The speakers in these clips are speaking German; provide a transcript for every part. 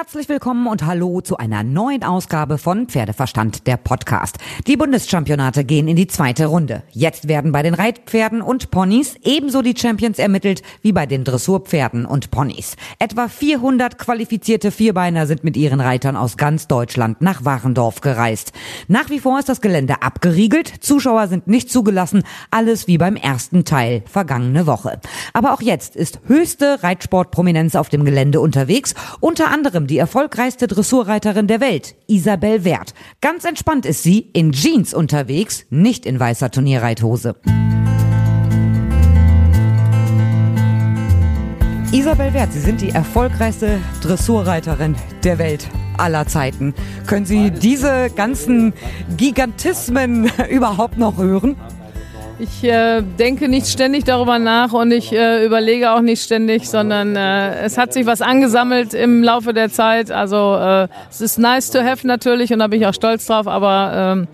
Herzlich willkommen und hallo zu einer neuen Ausgabe von Pferdeverstand, der Podcast. Die Bundeschampionate gehen in die zweite Runde. Jetzt werden bei den Reitpferden und Ponys ebenso die Champions ermittelt wie bei den Dressurpferden und Ponys. Etwa 400 qualifizierte Vierbeiner sind mit ihren Reitern aus ganz Deutschland nach Warendorf gereist. Nach wie vor ist das Gelände abgeriegelt, Zuschauer sind nicht zugelassen, alles wie beim ersten Teil vergangene Woche. Aber auch jetzt ist höchste Reitsportprominenz auf dem Gelände unterwegs, unter anderem die erfolgreichste Dressurreiterin der Welt, Isabel Wert. Ganz entspannt ist sie, in Jeans unterwegs, nicht in weißer Turnierreithose. Isabel Wert, Sie sind die erfolgreichste Dressurreiterin der Welt aller Zeiten. Können Sie diese ganzen Gigantismen überhaupt noch hören? Ich äh, denke nicht ständig darüber nach und ich äh, überlege auch nicht ständig, sondern äh, es hat sich was angesammelt im Laufe der Zeit. Also äh, es ist nice to have natürlich und da bin ich auch stolz drauf, aber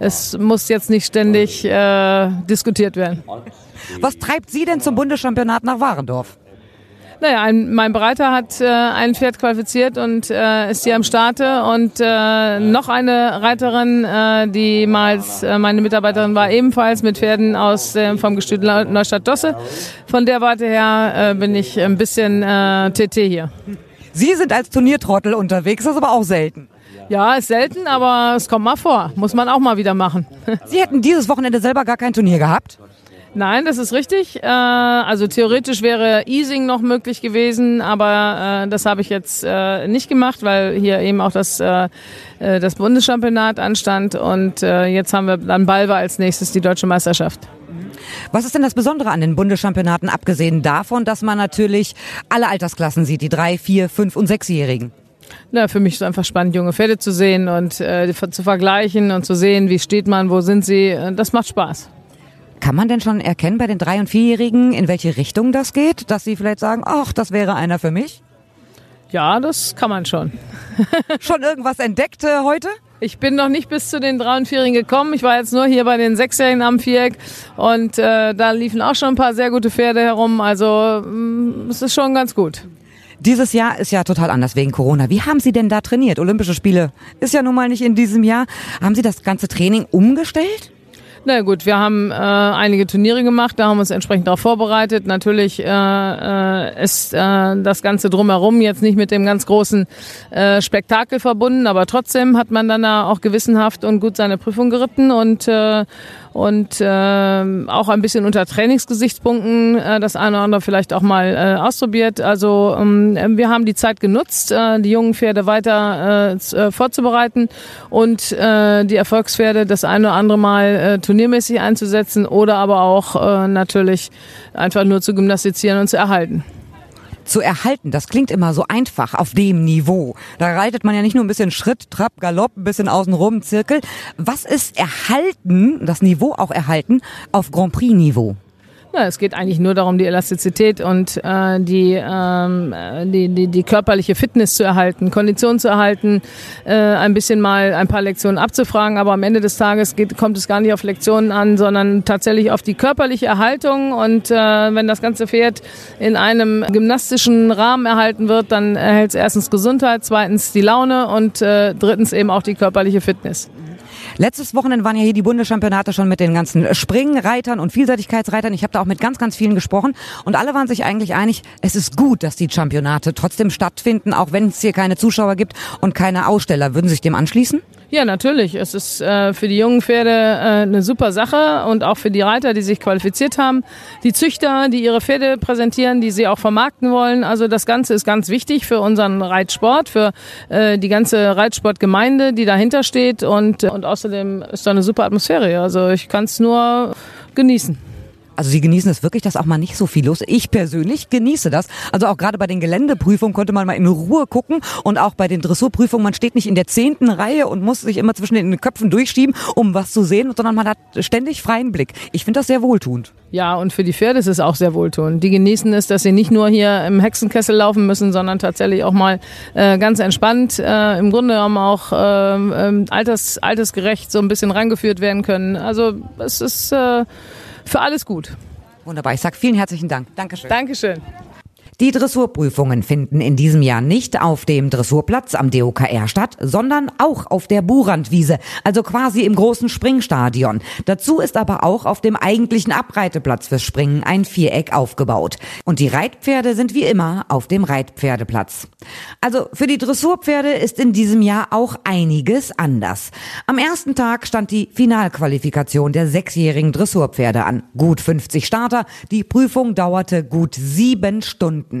äh, es muss jetzt nicht ständig äh, diskutiert werden. Was treibt Sie denn zum Bundeschampionat nach Warendorf? Naja, ein, mein Breiter hat äh, ein Pferd qualifiziert und äh, ist hier am Starte. Und äh, noch eine Reiterin, äh, die mal äh, meine Mitarbeiterin war, ebenfalls mit Pferden aus äh, vom Gestüt Neustadt-Dosse. Von der Warte her äh, bin ich ein bisschen äh, TT hier. Sie sind als Turniertrottel unterwegs, das ist aber auch selten. Ja, ist selten, aber es kommt mal vor. Muss man auch mal wieder machen. Sie hätten dieses Wochenende selber gar kein Turnier gehabt? Nein, das ist richtig. Äh, also theoretisch wäre Easing noch möglich gewesen, aber äh, das habe ich jetzt äh, nicht gemacht, weil hier eben auch das, das Bundeschampionat anstand und jetzt haben wir dann Balva als nächstes die deutsche Meisterschaft. Was ist denn das Besondere an den Bundeschampionaten, abgesehen davon, dass man natürlich alle Altersklassen sieht, die drei, vier, fünf und sechsjährigen? Na, für mich ist es einfach spannend, junge Pferde zu sehen und äh, zu vergleichen und zu sehen, wie steht man, wo sind sie. Das macht Spaß. Kann man denn schon erkennen bei den drei- und vierjährigen, in welche Richtung das geht, dass sie vielleicht sagen, ach, das wäre einer für mich? Ja, das kann man schon. schon irgendwas entdeckt äh, heute? Ich bin noch nicht bis zu den drei- und vierjährigen gekommen. Ich war jetzt nur hier bei den sechsjährigen am Viereck und äh, da liefen auch schon ein paar sehr gute Pferde herum. Also mm, es ist schon ganz gut. Dieses Jahr ist ja total anders wegen Corona. Wie haben Sie denn da trainiert? Olympische Spiele ist ja nun mal nicht in diesem Jahr. Haben Sie das ganze Training umgestellt? Na gut, wir haben äh, einige Turniere gemacht, da haben wir uns entsprechend darauf vorbereitet. Natürlich äh, äh, ist äh, das Ganze drumherum jetzt nicht mit dem ganz großen äh, Spektakel verbunden, aber trotzdem hat man dann auch gewissenhaft und gut seine Prüfung geritten und äh, und äh, auch ein bisschen unter Trainingsgesichtspunkten äh, das eine oder andere vielleicht auch mal äh, ausprobiert. Also ähm, wir haben die Zeit genutzt, äh, die jungen Pferde weiter äh, äh, vorzubereiten und äh, die Erfolgspferde das eine oder andere Mal äh, turniermäßig einzusetzen oder aber auch äh, natürlich einfach nur zu gymnastizieren und zu erhalten zu erhalten. Das klingt immer so einfach auf dem Niveau. Da reitet man ja nicht nur ein bisschen Schritt, Trab, Galopp, ein bisschen außenrum, Zirkel. Was ist erhalten, das Niveau auch erhalten, auf Grand Prix Niveau? Ja, es geht eigentlich nur darum, die Elastizität und äh, die, ähm, die, die, die körperliche Fitness zu erhalten, Kondition zu erhalten, äh, ein bisschen mal ein paar Lektionen abzufragen. Aber am Ende des Tages geht, kommt es gar nicht auf Lektionen an, sondern tatsächlich auf die körperliche Erhaltung. Und äh, wenn das ganze Pferd in einem gymnastischen Rahmen erhalten wird, dann erhält es erstens Gesundheit, zweitens die Laune und äh, drittens eben auch die körperliche Fitness. Letztes Wochenende waren ja hier die Bundeschampionate schon mit den ganzen Springreitern und Vielseitigkeitsreitern. Ich habe da auch mit ganz, ganz vielen gesprochen und alle waren sich eigentlich einig, es ist gut, dass die Championate trotzdem stattfinden, auch wenn es hier keine Zuschauer gibt und keine Aussteller. Würden Sie sich dem anschließen? Ja, natürlich. Es ist äh, für die jungen Pferde äh, eine super Sache und auch für die Reiter, die sich qualifiziert haben. Die Züchter, die ihre Pferde präsentieren, die sie auch vermarkten wollen. Also das Ganze ist ganz wichtig für unseren Reitsport, für äh, die ganze Reitsportgemeinde, die dahinter steht und, und außerdem ist da eine super Atmosphäre. Also ich kann es nur genießen. Also Sie genießen es wirklich, dass auch mal nicht so viel los ist. Ich persönlich genieße das. Also auch gerade bei den Geländeprüfungen konnte man mal in Ruhe gucken und auch bei den Dressurprüfungen, man steht nicht in der zehnten Reihe und muss sich immer zwischen den Köpfen durchschieben, um was zu sehen, sondern man hat ständig freien Blick. Ich finde das sehr wohltuend. Ja, und für die Pferde ist es auch sehr wohltuend. Die genießen es, dass sie nicht nur hier im Hexenkessel laufen müssen, sondern tatsächlich auch mal äh, ganz entspannt, äh, im Grunde genommen auch äh, alters, altersgerecht so ein bisschen rangeführt werden können. Also es ist äh, für alles gut. Wunderbar. Ich sage vielen herzlichen Dank. Dankeschön. Dankeschön. Die Dressurprüfungen finden in diesem Jahr nicht auf dem Dressurplatz am DOKR statt, sondern auch auf der Burandwiese, also quasi im großen Springstadion. Dazu ist aber auch auf dem eigentlichen Abreiteplatz fürs Springen ein Viereck aufgebaut. Und die Reitpferde sind wie immer auf dem Reitpferdeplatz. Also für die Dressurpferde ist in diesem Jahr auch einiges anders. Am ersten Tag stand die Finalqualifikation der sechsjährigen Dressurpferde an. Gut 50 Starter. Die Prüfung dauerte gut sieben Stunden.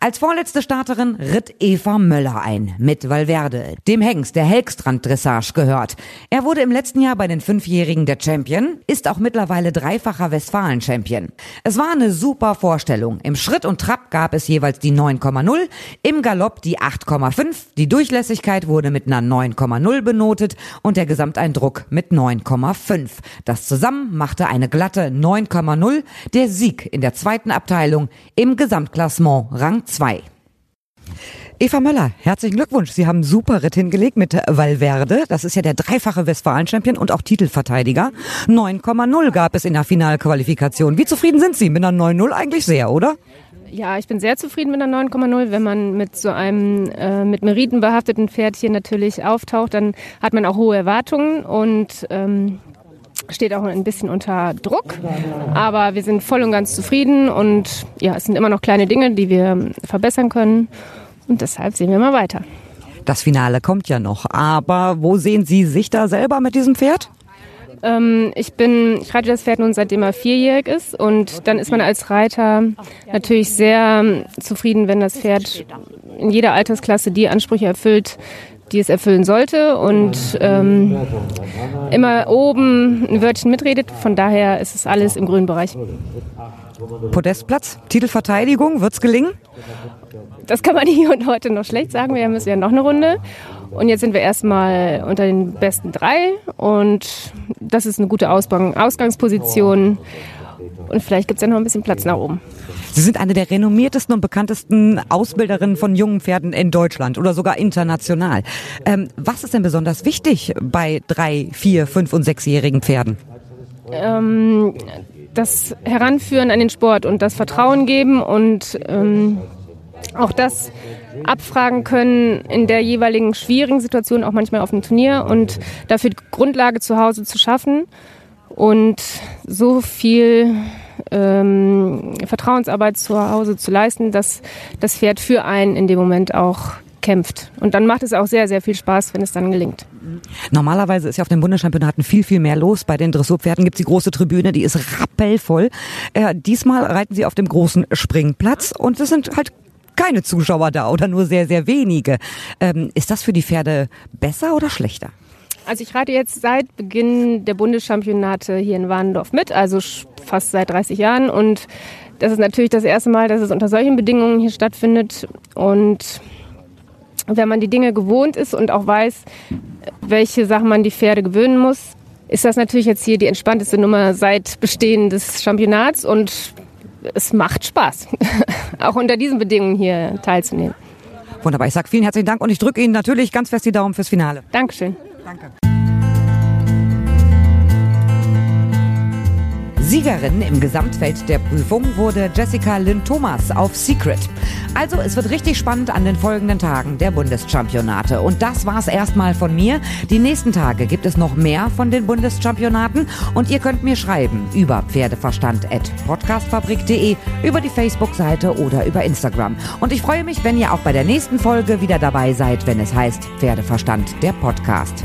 Als vorletzte Starterin ritt Eva Möller ein mit Valverde, dem Hengst der Helgstrand Dressage gehört. Er wurde im letzten Jahr bei den Fünfjährigen der Champion, ist auch mittlerweile dreifacher Westfalen-Champion. Es war eine super Vorstellung. Im Schritt und Trab gab es jeweils die 9,0, im Galopp die 8,5, die Durchlässigkeit wurde mit einer 9,0 benotet und der Gesamteindruck mit 9,5. Das zusammen machte eine glatte 9,0, der Sieg in der zweiten Abteilung im Gesamtklassement Rang 2. Eva Möller, herzlichen Glückwunsch. Sie haben super Ritt hingelegt mit Valverde. Das ist ja der dreifache Westfalen-Champion und auch Titelverteidiger. 9,0 gab es in der Finalqualifikation. Wie zufrieden sind Sie mit einer 9,0 eigentlich sehr, oder? Ja, ich bin sehr zufrieden mit einer 9,0. Wenn man mit so einem äh, mit Meriten behafteten Pferd hier natürlich auftaucht, dann hat man auch hohe Erwartungen und ähm, steht auch ein bisschen unter Druck. Aber wir sind voll und ganz zufrieden und ja, es sind immer noch kleine Dinge, die wir verbessern können. Und deshalb sehen wir mal weiter. Das Finale kommt ja noch. Aber wo sehen Sie sich da selber mit diesem Pferd? Ähm, ich bin, ich reite das Pferd nun seitdem er vierjährig ist und dann ist man als Reiter natürlich sehr zufrieden, wenn das Pferd in jeder Altersklasse die Ansprüche erfüllt, die es erfüllen sollte und ähm, immer oben ein Wörtchen mitredet. Von daher ist es alles im grünen Bereich. Podestplatz, Titelverteidigung, wird's gelingen? Das kann man hier und heute noch schlecht sagen. Wir müssen ja noch eine Runde. Und jetzt sind wir erstmal unter den besten drei und das ist eine gute Ausgangsposition. Und vielleicht gibt es ja noch ein bisschen Platz nach oben. Sie sind eine der renommiertesten und bekanntesten Ausbilderinnen von jungen Pferden in Deutschland oder sogar international. Ähm, was ist denn besonders wichtig bei drei, vier, fünf und sechsjährigen Pferden? Ähm, das Heranführen an den Sport und das Vertrauen geben und ähm, auch das abfragen können in der jeweiligen schwierigen Situation, auch manchmal auf dem Turnier und dafür die Grundlage zu Hause zu schaffen und so viel ähm, Vertrauensarbeit zu Hause zu leisten, dass das Pferd für einen in dem Moment auch kämpft. Und dann macht es auch sehr, sehr viel Spaß, wenn es dann gelingt. Normalerweise ist ja auf den Bundeschampionaten viel, viel mehr los. Bei den Dressurpferden gibt es die große Tribüne, die ist rappellvoll. Äh, diesmal reiten sie auf dem großen Springplatz und es sind halt keine Zuschauer da oder nur sehr, sehr wenige. Ähm, ist das für die Pferde besser oder schlechter? Also ich reite jetzt seit Beginn der Bundeschampionate hier in Warndorf mit, also fast seit 30 Jahren. Und das ist natürlich das erste Mal, dass es unter solchen Bedingungen hier stattfindet. Und wenn man die Dinge gewohnt ist und auch weiß, welche Sachen man die Pferde gewöhnen muss, ist das natürlich jetzt hier die entspannteste Nummer seit Bestehen des Championats. Und es macht Spaß, auch unter diesen Bedingungen hier teilzunehmen. Wunderbar. Ich sage vielen herzlichen Dank und ich drücke Ihnen natürlich ganz fest die Daumen fürs Finale. Dankeschön. Danke. Siegerin im Gesamtfeld der Prüfung wurde Jessica Lynn Thomas auf Secret. Also es wird richtig spannend an den folgenden Tagen der Bundeschampionate. Und das war's erstmal von mir. Die nächsten Tage gibt es noch mehr von den Bundeschampionaten und ihr könnt mir schreiben über pferdeverstand.podcastfabrik.de, über die Facebook-Seite oder über Instagram. Und ich freue mich, wenn ihr auch bei der nächsten Folge wieder dabei seid, wenn es heißt Pferdeverstand, der Podcast.